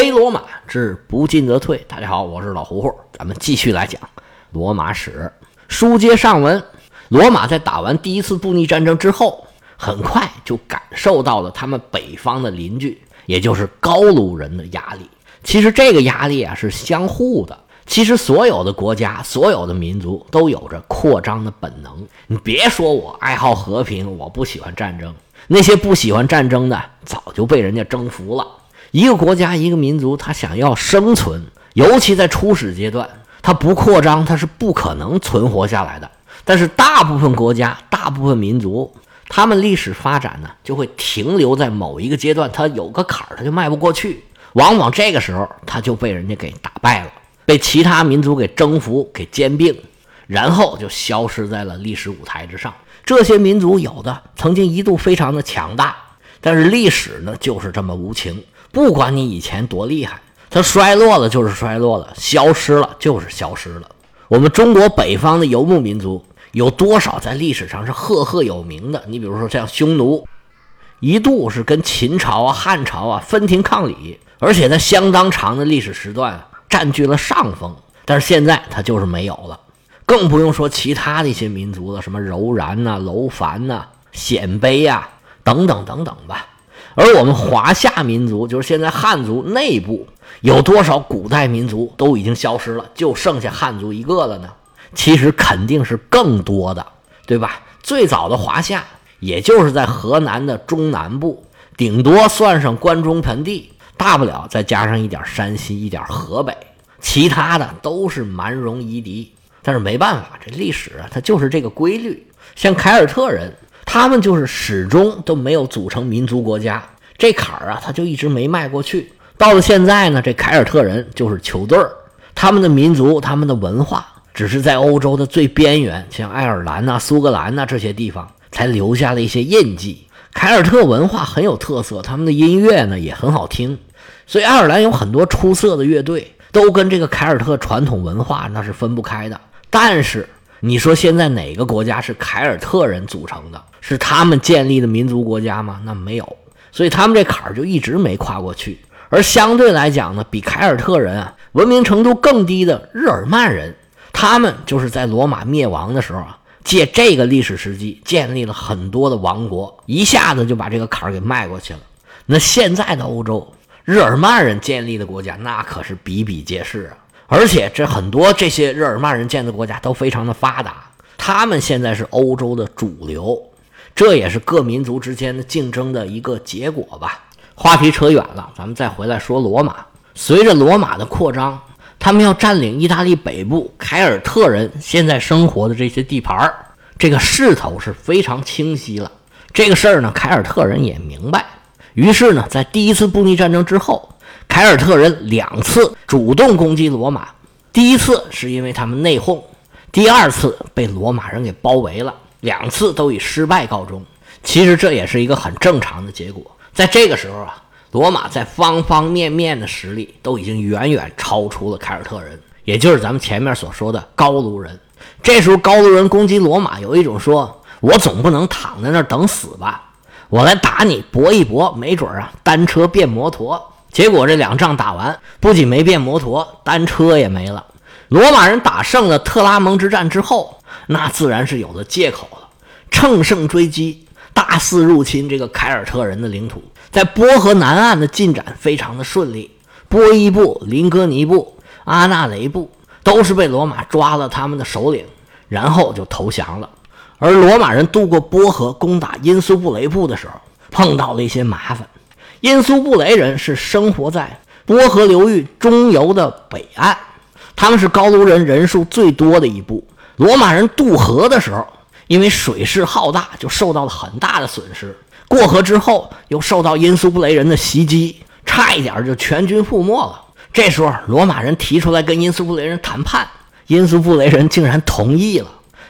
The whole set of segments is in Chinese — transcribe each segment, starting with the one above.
黑罗马之不进则退。大家好，我是老胡胡，咱们继续来讲罗马史。书接上文，罗马在打完第一次布匿战争之后，很快就感受到了他们北方的邻居，也就是高卢人的压力。其实这个压力啊是相互的。其实所有的国家、所有的民族都有着扩张的本能。你别说我爱好和平，我不喜欢战争。那些不喜欢战争的，早就被人家征服了。一个国家、一个民族，他想要生存，尤其在初始阶段，他不扩张，他是不可能存活下来的。但是大部分国家、大部分民族，他们历史发展呢，就会停留在某一个阶段，他有个坎儿，他就迈不过去。往往这个时候，他就被人家给打败了。被其他民族给征服、给兼并，然后就消失在了历史舞台之上。这些民族有的曾经一度非常的强大，但是历史呢就是这么无情。不管你以前多厉害，它衰落了就是衰落了，消失了就是消失了。我们中国北方的游牧民族有多少在历史上是赫赫有名的？你比如说像匈奴，一度是跟秦朝啊、汉朝啊分庭抗礼，而且在相当长的历史时段。占据了上风，但是现在它就是没有了，更不用说其他的一些民族了，什么柔然呐、楼烦呐、鲜卑呀等等等等吧。而我们华夏民族，就是现在汉族内部有多少古代民族都已经消失了，就剩下汉族一个了呢？其实肯定是更多的，对吧？最早的华夏，也就是在河南的中南部，顶多算上关中盆地。大不了再加上一点山西，一点河北，其他的都是蛮戎夷狄。但是没办法，这历史啊，它就是这个规律。像凯尔特人，他们就是始终都没有组成民族国家，这坎儿啊，他就一直没迈过去。到了现在呢，这凯尔特人就是球队儿，他们的民族、他们的文化，只是在欧洲的最边缘，像爱尔兰呐、苏格兰呐这些地方，才留下了一些印记。凯尔特文化很有特色，他们的音乐呢也很好听。所以，爱尔兰有很多出色的乐队，都跟这个凯尔特传统文化那是分不开的。但是，你说现在哪个国家是凯尔特人组成的？是他们建立的民族国家吗？那没有。所以，他们这坎儿就一直没跨过去。而相对来讲呢，比凯尔特人啊文明程度更低的日耳曼人，他们就是在罗马灭亡的时候啊，借这个历史时机建立了很多的王国，一下子就把这个坎儿给迈过去了。那现在的欧洲。日耳曼人建立的国家，那可是比比皆是啊！而且这很多这些日耳曼人建的国家都非常的发达，他们现在是欧洲的主流，这也是各民族之间的竞争的一个结果吧。话题扯远了，咱们再回来说罗马。随着罗马的扩张，他们要占领意大利北部凯尔特人现在生活的这些地盘儿这个势头是非常清晰了。这个事儿呢，凯尔特人也明白。于是呢，在第一次布匿战争之后，凯尔特人两次主动攻击罗马。第一次是因为他们内讧，第二次被罗马人给包围了，两次都以失败告终。其实这也是一个很正常的结果。在这个时候啊，罗马在方方面面的实力都已经远远超出了凯尔特人，也就是咱们前面所说的高卢人。这时候高卢人攻击罗马，有一种说：“我总不能躺在那儿等死吧。”我来打你，搏一搏，没准啊，单车变摩托。结果这两仗打完，不仅没变摩托，单车也没了。罗马人打胜了特拉蒙之战之后，那自然是有了借口了，乘胜追击，大肆入侵这个凯尔特人的领土。在波河南岸的进展非常的顺利，波伊部、林戈尼部、阿纳雷部都是被罗马抓了他们的首领，然后就投降了。而罗马人渡过波河攻打因苏布雷部的时候，碰到了一些麻烦。因苏布雷人是生活在波河流域中游的北岸，他们是高卢人人数最多的一部。罗马人渡河的时候，因为水势浩大，就受到了很大的损失。过河之后，又受到因苏布雷人的袭击，差一点就全军覆没了。这时候，罗马人提出来跟因苏布雷人谈判，因苏布雷人竟然同意了。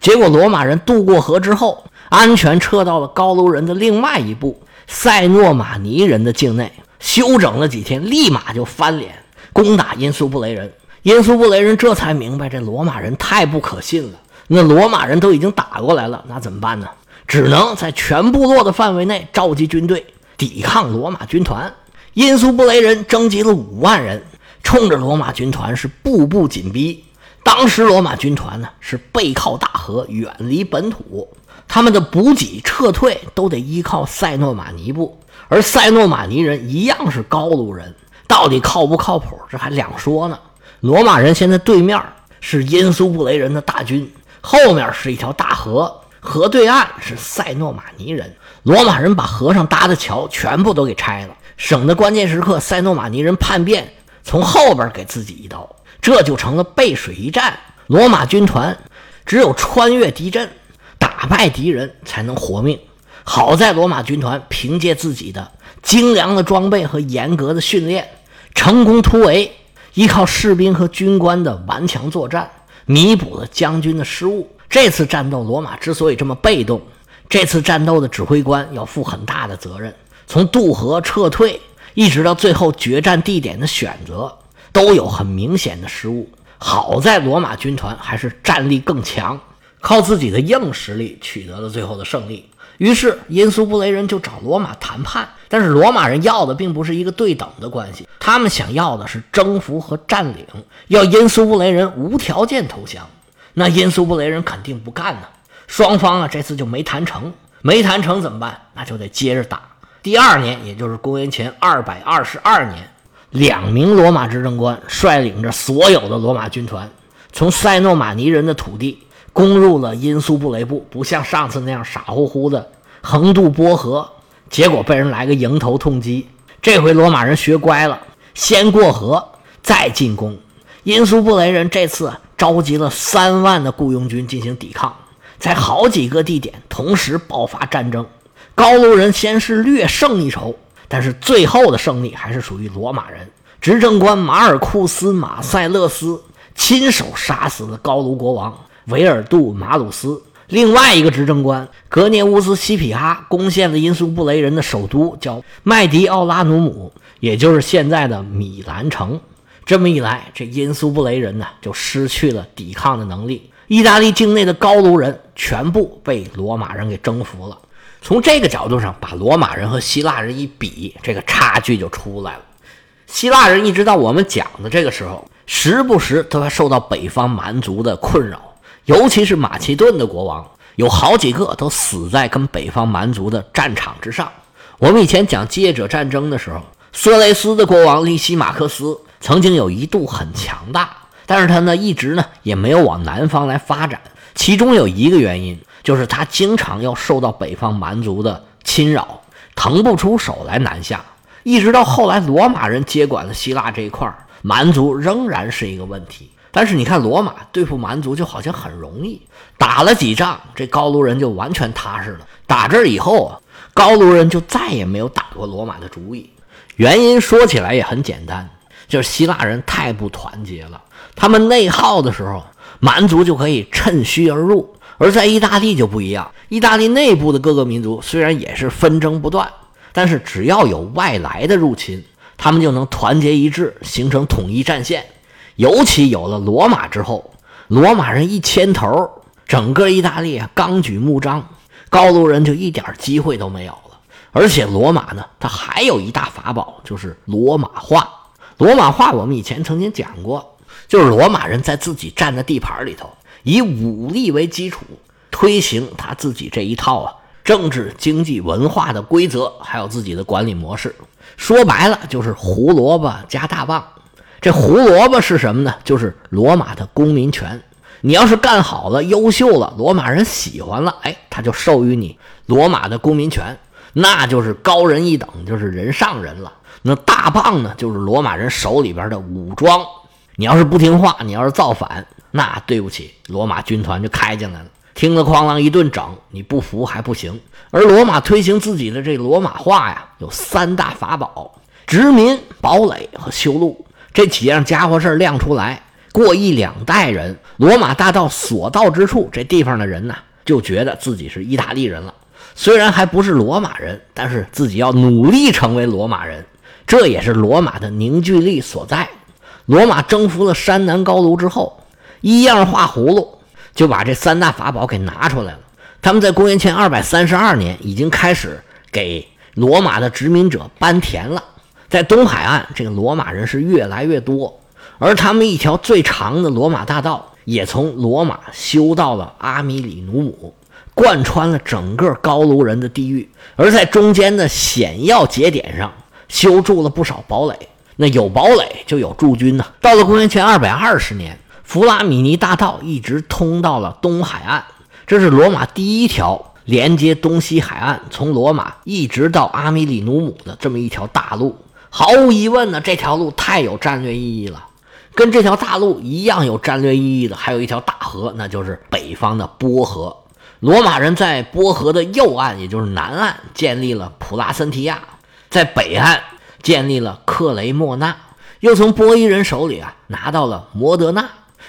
结果，罗马人渡过河之后，安全撤到了高卢人的另外一部塞诺马尼人的境内，休整了几天，立马就翻脸攻打因苏布雷人。因苏布雷人这才明白这罗马人太不可信了。那罗马人都已经打过来了，那怎么办呢？只能在全部落的范围内召集军队，抵抗罗马军团。因苏布雷人征集了五万人，冲着罗马军团是步步紧逼。当时罗马军团呢是背靠大河，远离本土，他们的补给撤退都得依靠塞诺马尼部，而塞诺马尼人一样是高卢人，到底靠不靠谱，这还两说呢。罗马人现在对面是因苏布雷人的大军，后面是一条大河，河对岸是塞诺马尼人。罗马人把河上搭的桥全部都给拆了，省得关键时刻塞诺马尼人叛变，从后边给自己一刀。这就成了背水一战。罗马军团只有穿越敌阵，打败敌人才能活命。好在罗马军团凭借自己的精良的装备和严格的训练，成功突围，依靠士兵和军官的顽强作战，弥补了将军的失误。这次战斗，罗马之所以这么被动，这次战斗的指挥官要负很大的责任。从渡河撤退，一直到最后决战地点的选择。都有很明显的失误。好在罗马军团还是战力更强，靠自己的硬实力取得了最后的胜利。于是因苏布雷人就找罗马谈判，但是罗马人要的并不是一个对等的关系，他们想要的是征服和占领，要因苏布雷人无条件投降。那因苏布雷人肯定不干呢。双方啊这次就没谈成，没谈成怎么办？那就得接着打。第二年，也就是公元前二百二十二年。两名罗马执政官率领着所有的罗马军团，从塞诺马尼人的土地攻入了因苏布雷部，不像上次那样傻乎乎的横渡波河，结果被人来个迎头痛击。这回罗马人学乖了，先过河再进攻。因苏布雷人这次召集了三万的雇佣军进行抵抗，在好几个地点同时爆发战争。高卢人先是略胜一筹。但是最后的胜利还是属于罗马人。执政官马尔库斯·马塞勒斯亲手杀死了高卢国王维尔杜·马鲁斯。另外一个执政官格涅乌斯·西皮哈攻陷了因苏布雷人的首都，叫麦迪奥拉努姆，也就是现在的米兰城。这么一来，这因苏布雷人呢就失去了抵抗的能力。意大利境内的高卢人全部被罗马人给征服了。从这个角度上，把罗马人和希腊人一比，这个差距就出来了。希腊人一直到我们讲的这个时候，时不时都要受到北方蛮族的困扰，尤其是马其顿的国王，有好几个都死在跟北方蛮族的战场之上。我们以前讲基业者战争的时候，色雷斯的国王利西马克斯曾经有一度很强大，但是他呢一直呢也没有往南方来发展，其中有一个原因。就是他经常要受到北方蛮族的侵扰，腾不出手来南下。一直到后来罗马人接管了希腊这一块儿蛮族仍然是一个问题。但是你看，罗马对付蛮族就好像很容易，打了几仗，这高卢人就完全踏实了。打这以后啊，高卢人就再也没有打过罗马的主意。原因说起来也很简单，就是希腊人太不团结了。他们内耗的时候，蛮族就可以趁虚而入。而在意大利就不一样，意大利内部的各个民族虽然也是纷争不断，但是只要有外来的入侵，他们就能团结一致，形成统一战线。尤其有了罗马之后，罗马人一牵头，整个意大利啊纲举目张，高卢人就一点机会都没有了。而且罗马呢，它还有一大法宝，就是罗马化。罗马化我们以前曾经讲过，就是罗马人在自己占的地盘里头。以武力为基础推行他自己这一套啊政治、经济、文化的规则，还有自己的管理模式。说白了就是胡萝卜加大棒。这胡萝卜是什么呢？就是罗马的公民权。你要是干好了、优秀了，罗马人喜欢了，哎，他就授予你罗马的公民权，那就是高人一等，就是人上人了。那大棒呢，就是罗马人手里边的武装。你要是不听话，你要是造反。那对不起，罗马军团就开进来了，听了哐啷一顿整，你不服还不行。而罗马推行自己的这罗马化呀，有三大法宝：殖民、堡垒和修路。这几样家伙事儿亮出来，过一两代人，罗马大道所到之处，这地方的人呢，就觉得自己是意大利人了。虽然还不是罗马人，但是自己要努力成为罗马人，这也是罗马的凝聚力所在。罗马征服了山南高卢之后。一样画葫芦，就把这三大法宝给拿出来了。他们在公元前二百三十二年已经开始给罗马的殖民者搬田了。在东海岸，这个罗马人是越来越多，而他们一条最长的罗马大道也从罗马修到了阿米里努姆，贯穿了整个高卢人的地域。而在中间的险要节点上，修筑了不少堡垒。那有堡垒就有驻军呢。到了公元前二百二十年，弗拉米尼大道一直通到了东海岸，这是罗马第一条连接东西海岸，从罗马一直到阿米里努姆的这么一条大路。毫无疑问呢，这条路太有战略意义了。跟这条大路一样有战略意义的，还有一条大河，那就是北方的波河。罗马人在波河的右岸，也就是南岸，建立了普拉森提亚，在北岸建立了克雷莫纳，又从波伊人手里啊拿到了摩德纳。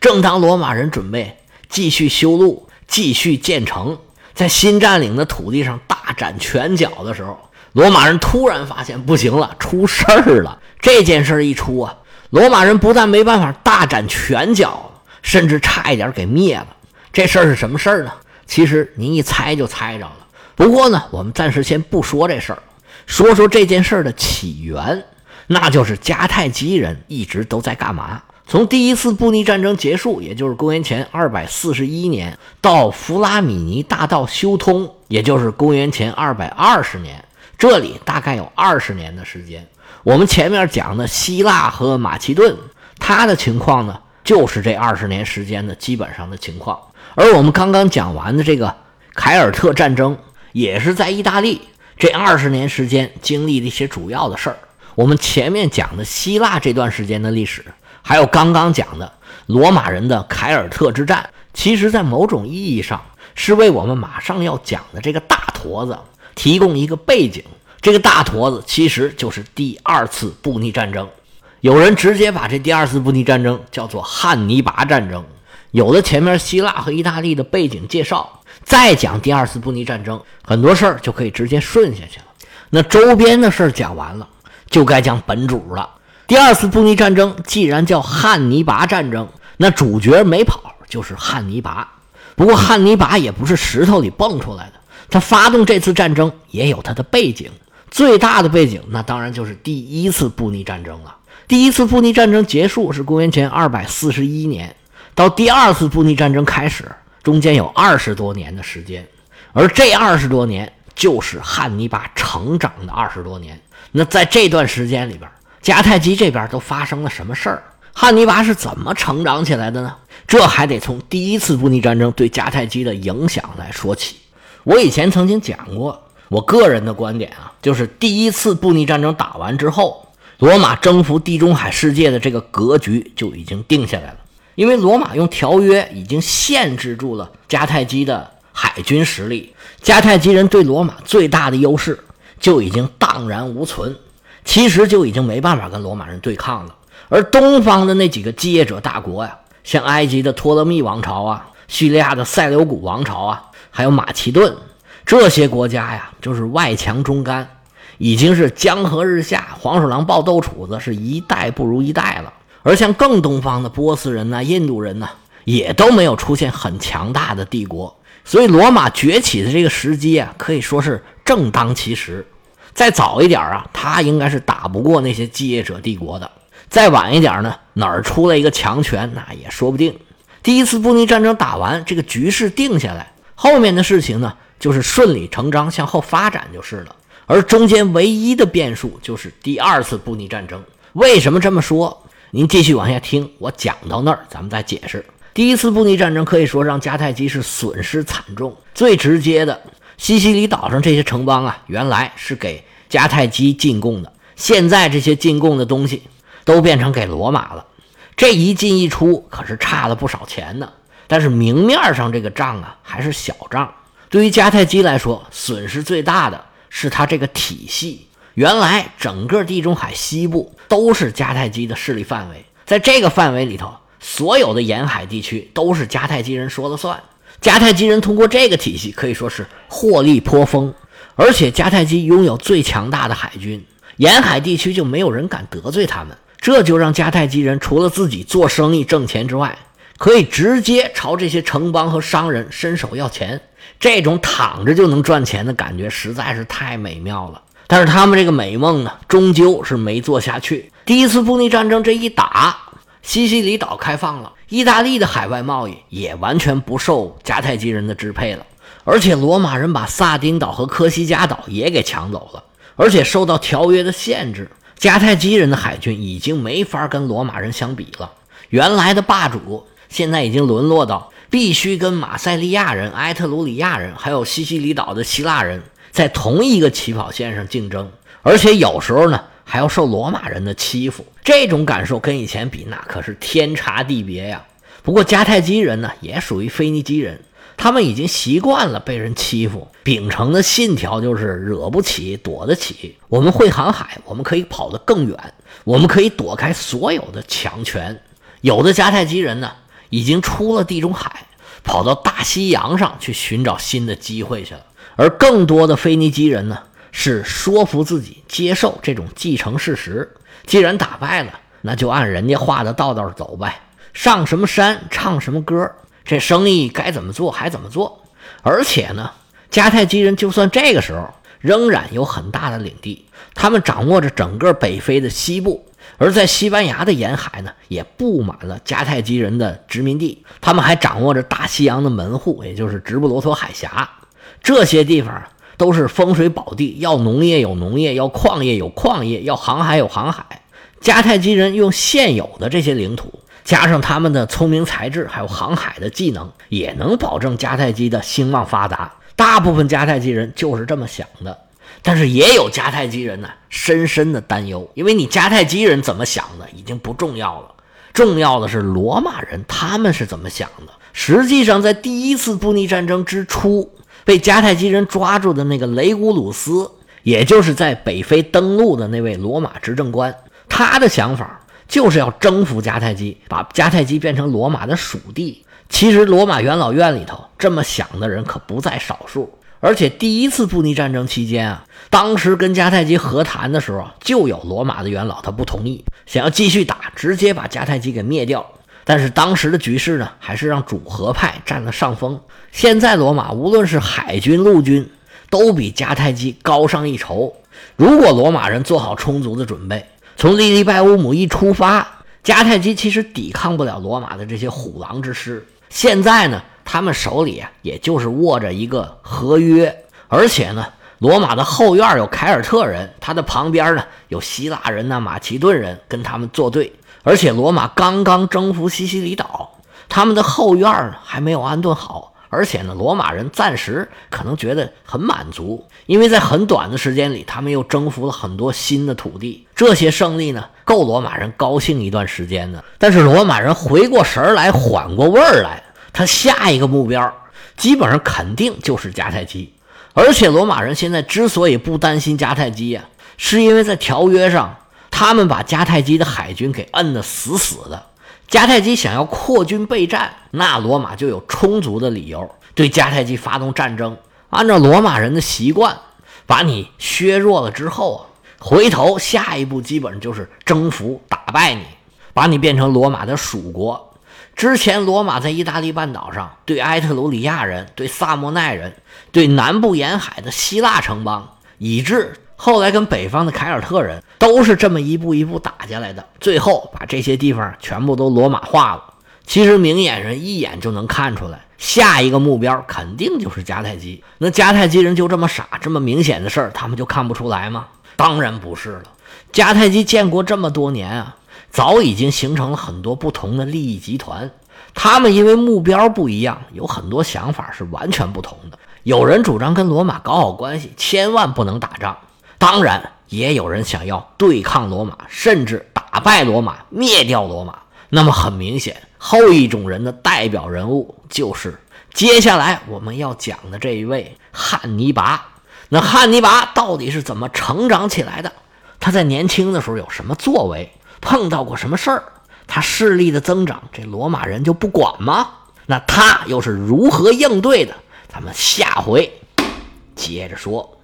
正当罗马人准备继续修路、继续建城，在新占领的土地上大展拳脚的时候，罗马人突然发现不行了，出事儿了。这件事一出啊，罗马人不但没办法大展拳脚，甚至差一点给灭了。这事儿是什么事儿呢？其实您一猜就猜着了。不过呢，我们暂时先不说这事儿，说说这件事儿的起源，那就是迦太基人一直都在干嘛？从第一次布匿战争结束，也就是公元前二百四十一年，到弗拉米尼大道修通，也就是公元前二百二十年。这里大概有二十年的时间。我们前面讲的希腊和马其顿，它的情况呢，就是这二十年时间的基本上的情况。而我们刚刚讲完的这个凯尔特战争，也是在意大利这二十年时间经历的一些主要的事儿。我们前面讲的希腊这段时间的历史，还有刚刚讲的罗马人的凯尔特之战，其实在某种意义上是为我们马上要讲的这个大坨子。提供一个背景，这个大坨子其实就是第二次布匿战争。有人直接把这第二次布匿战争叫做汉尼拔战争。有了前面希腊和意大利的背景介绍，再讲第二次布匿战争，很多事儿就可以直接顺下去了。那周边的事儿讲完了，就该讲本主了。第二次布匿战争既然叫汉尼拔战争，那主角没跑就是汉尼拔。不过汉尼拔也不是石头里蹦出来的。他发动这次战争也有他的背景，最大的背景那当然就是第一次布匿战争了。第一次布匿战争结束是公元前二百四十一年，到第二次布匿战争开始，中间有二十多年的时间，而这二十多年就是汉尼拔成长的二十多年。那在这段时间里边，迦太基这边都发生了什么事儿？汉尼拔是怎么成长起来的呢？这还得从第一次布匿战争对迦太基的影响来说起。我以前曾经讲过，我个人的观点啊，就是第一次布匿战争打完之后，罗马征服地中海世界的这个格局就已经定下来了。因为罗马用条约已经限制住了迦太基的海军实力，迦太基人对罗马最大的优势就已经荡然无存，其实就已经没办法跟罗马人对抗了。而东方的那几个继业者大国呀，像埃及的托勒密王朝啊，叙利亚的塞琉古王朝啊。还有马其顿这些国家呀，就是外强中干，已经是江河日下，黄鼠狼抱豆杵子，是一代不如一代了。而像更东方的波斯人呐、印度人呐，也都没有出现很强大的帝国。所以罗马崛起的这个时机啊，可以说是正当其时。再早一点啊，他应该是打不过那些继业者帝国的；再晚一点呢，哪儿出来一个强权，那也说不定。第一次布匿战争打完，这个局势定下来。后面的事情呢，就是顺理成章向后发展就是了。而中间唯一的变数就是第二次布匿战争。为什么这么说？您继续往下听，我讲到那儿咱们再解释。第一次布匿战争可以说让迦太基是损失惨重。最直接的，西西里岛上这些城邦啊，原来是给迦太基进贡的，现在这些进贡的东西都变成给罗马了。这一进一出，可是差了不少钱呢。但是明面上这个账啊还是小账，对于迦太基来说，损失最大的是他这个体系。原来整个地中海西部都是迦太基的势力范围，在这个范围里头，所有的沿海地区都是迦太基人说了算。迦太基人通过这个体系可以说是获利颇丰，而且迦太基拥有最强大的海军，沿海地区就没有人敢得罪他们，这就让迦太基人除了自己做生意挣钱之外，可以直接朝这些城邦和商人伸手要钱，这种躺着就能赚钱的感觉实在是太美妙了。但是他们这个美梦呢，终究是没做下去。第一次布匿战争这一打，西西里岛开放了，意大利的海外贸易也完全不受迦太基人的支配了。而且罗马人把萨丁岛和科西嘉岛也给抢走了，而且受到条约的限制，迦太基人的海军已经没法跟罗马人相比了。原来的霸主现在已经沦落到必须跟马赛利亚人、埃特鲁里亚人还有西西里岛的希腊人在同一个起跑线上竞争，而且有时候呢还要受罗马人的欺负。这种感受跟以前比，那可是天差地别呀。不过迦太基人呢，也属于腓尼基人。他们已经习惯了被人欺负，秉承的信条就是惹不起，躲得起。我们会航海，我们可以跑得更远，我们可以躲开所有的强权。有的迦太基人呢，已经出了地中海，跑到大西洋上去寻找新的机会去了。而更多的腓尼基人呢，是说服自己接受这种继承事实：既然打败了，那就按人家画的道道走呗，上什么山唱什么歌。这生意该怎么做还怎么做，而且呢，迦太基人就算这个时候仍然有很大的领地，他们掌握着整个北非的西部，而在西班牙的沿海呢，也布满了迦太基人的殖民地，他们还掌握着大西洋的门户，也就是直布罗陀海峡，这些地方都是风水宝地，要农业有农业，要矿业有矿业，要航海有航海。迦太基人用现有的这些领土。加上他们的聪明才智，还有航海的技能，也能保证迦太基的兴旺发达。大部分迦太基人就是这么想的，但是也有迦太基人呢，深深的担忧。因为你迦太基人怎么想的已经不重要了，重要的是罗马人他们是怎么想的。实际上，在第一次布匿战争之初，被迦太基人抓住的那个雷古鲁斯，也就是在北非登陆的那位罗马执政官，他的想法。就是要征服迦太基，把迦太基变成罗马的属地。其实罗马元老院里头这么想的人可不在少数。而且第一次布匿战争期间啊，当时跟迦太基和谈的时候，就有罗马的元老他不同意，想要继续打，直接把迦太基给灭掉。但是当时的局势呢，还是让主和派占了上风。现在罗马无论是海军、陆军，都比迦太基高上一筹。如果罗马人做好充足的准备。从利利拜乌姆一出发，迦太基其实抵抗不了罗马的这些虎狼之师。现在呢，他们手里啊，也就是握着一个合约，而且呢，罗马的后院有凯尔特人，他的旁边呢有希腊人呐、马其顿人跟他们作对。而且罗马刚刚征服西西里岛，他们的后院呢还没有安顿好。而且呢，罗马人暂时可能觉得很满足，因为在很短的时间里，他们又征服了很多新的土地。这些胜利呢，够罗马人高兴一段时间的。但是罗马人回过神来，缓过味儿来，他下一个目标基本上肯定就是迦太基。而且罗马人现在之所以不担心迦太基呀，是因为在条约上，他们把迦太基的海军给摁得死死的。迦太基想要扩军备战，那罗马就有充足的理由对迦太基发动战争。按照罗马人的习惯，把你削弱了之后啊，回头下一步基本上就是征服、打败你，把你变成罗马的属国。之前罗马在意大利半岛上对埃特鲁里亚人、对萨莫奈人、对南部沿海的希腊城邦，以致。后来跟北方的凯尔特人都是这么一步一步打下来的，最后把这些地方全部都罗马化了。其实明眼人一眼就能看出来，下一个目标肯定就是迦太基。那迦太基人就这么傻，这么明显的事儿他们就看不出来吗？当然不是了。迦太基建国这么多年啊，早已经形成了很多不同的利益集团。他们因为目标不一样，有很多想法是完全不同的。有人主张跟罗马搞好关系，千万不能打仗。当然，也有人想要对抗罗马，甚至打败罗马，灭掉罗马。那么很明显，后一种人的代表人物就是接下来我们要讲的这一位汉尼拔。那汉尼拔到底是怎么成长起来的？他在年轻的时候有什么作为？碰到过什么事儿？他势力的增长，这罗马人就不管吗？那他又是如何应对的？咱们下回接着说。